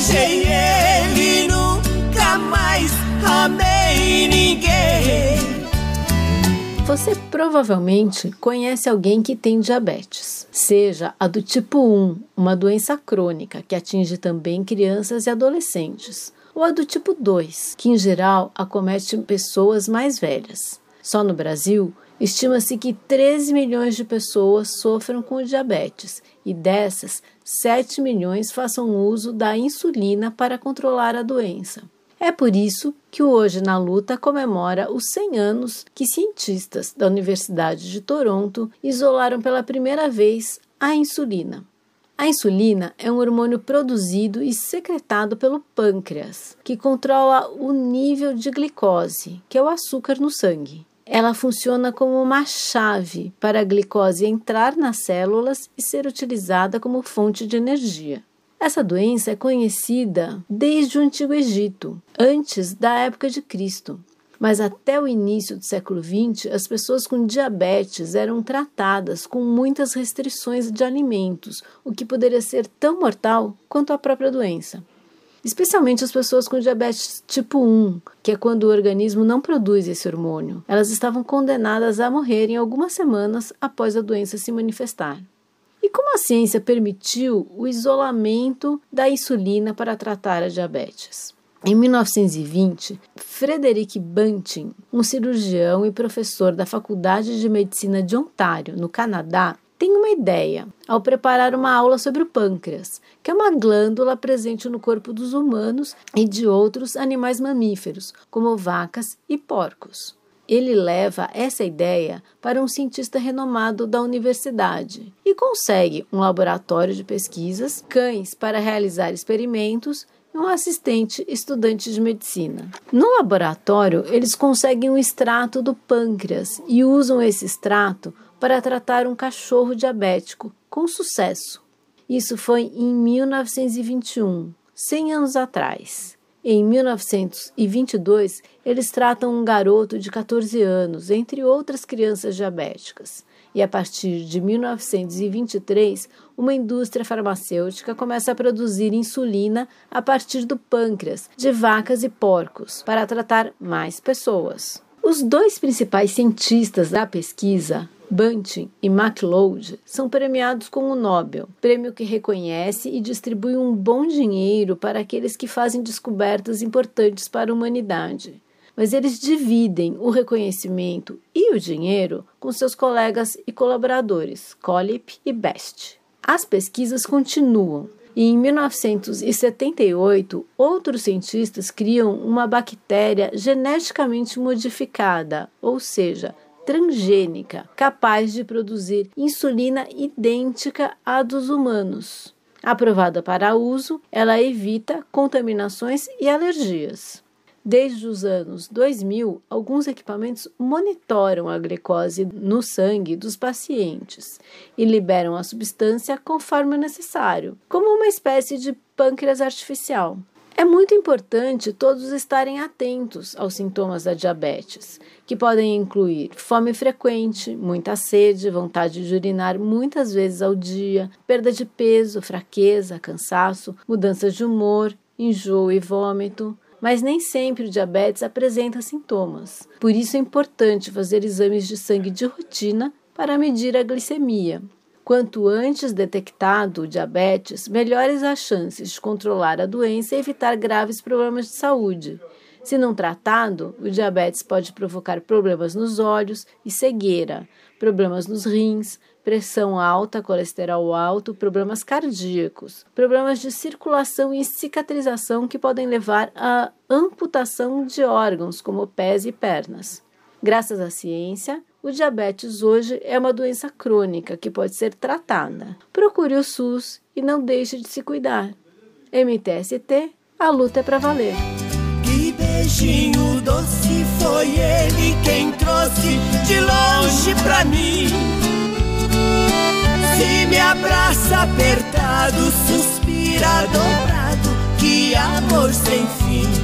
deixei ele, nunca mais amei ninguém. Você provavelmente conhece alguém que tem diabetes, seja a do tipo 1, uma doença crônica que atinge também crianças e adolescentes, ou a do tipo 2, que em geral acomete pessoas mais velhas. Só no Brasil, estima-se que 13 milhões de pessoas sofram com diabetes e dessas, 7 milhões façam uso da insulina para controlar a doença. É por isso que Hoje na Luta comemora os 100 anos que cientistas da Universidade de Toronto isolaram pela primeira vez a insulina. A insulina é um hormônio produzido e secretado pelo pâncreas, que controla o nível de glicose, que é o açúcar no sangue. Ela funciona como uma chave para a glicose entrar nas células e ser utilizada como fonte de energia. Essa doença é conhecida desde o Antigo Egito, antes da época de Cristo. Mas até o início do século XX, as pessoas com diabetes eram tratadas com muitas restrições de alimentos, o que poderia ser tão mortal quanto a própria doença. Especialmente as pessoas com diabetes tipo 1, que é quando o organismo não produz esse hormônio. Elas estavam condenadas a morrer em algumas semanas após a doença se manifestar. E como a ciência permitiu o isolamento da insulina para tratar a diabetes? Em 1920, Frederick Banting, um cirurgião e professor da Faculdade de Medicina de Ontário, no Canadá, tem uma ideia ao preparar uma aula sobre o pâncreas, que é uma glândula presente no corpo dos humanos e de outros animais mamíferos, como vacas e porcos. Ele leva essa ideia para um cientista renomado da universidade e consegue um laboratório de pesquisas, cães para realizar experimentos e um assistente estudante de medicina. No laboratório, eles conseguem um extrato do pâncreas e usam esse extrato para tratar um cachorro diabético com sucesso. Isso foi em 1921, 100 anos atrás. Em 1922, eles tratam um garoto de 14 anos, entre outras crianças diabéticas. E a partir de 1923, uma indústria farmacêutica começa a produzir insulina a partir do pâncreas de vacas e porcos para tratar mais pessoas. Os dois principais cientistas da pesquisa Bunting e MacLeod são premiados com o Nobel, prêmio que reconhece e distribui um bom dinheiro para aqueles que fazem descobertas importantes para a humanidade. Mas eles dividem o reconhecimento e o dinheiro com seus colegas e colaboradores, Collip e Best. As pesquisas continuam, e em 1978, outros cientistas criam uma bactéria geneticamente modificada, ou seja, transgênica, capaz de produzir insulina idêntica à dos humanos. Aprovada para uso, ela evita contaminações e alergias. Desde os anos 2000, alguns equipamentos monitoram a glicose no sangue dos pacientes e liberam a substância conforme necessário, como uma espécie de pâncreas artificial. É muito importante todos estarem atentos aos sintomas da diabetes, que podem incluir fome frequente, muita sede, vontade de urinar muitas vezes ao dia, perda de peso, fraqueza, cansaço, mudanças de humor, enjoo e vômito. Mas nem sempre o diabetes apresenta sintomas. Por isso é importante fazer exames de sangue de rotina para medir a glicemia. Quanto antes detectado o diabetes, melhores as chances de controlar a doença e evitar graves problemas de saúde. Se não tratado, o diabetes pode provocar problemas nos olhos e cegueira, problemas nos rins, pressão alta, colesterol alto, problemas cardíacos, problemas de circulação e cicatrização que podem levar à amputação de órgãos como pés e pernas. Graças à ciência, o diabetes hoje é uma doença crônica que pode ser tratada. Procure o SUS e não deixe de se cuidar. MTST, a luta é para valer. Que beijinho doce foi ele quem trouxe de longe pra mim. Se me abraça apertado, suspira dobrado, que amor sem fim.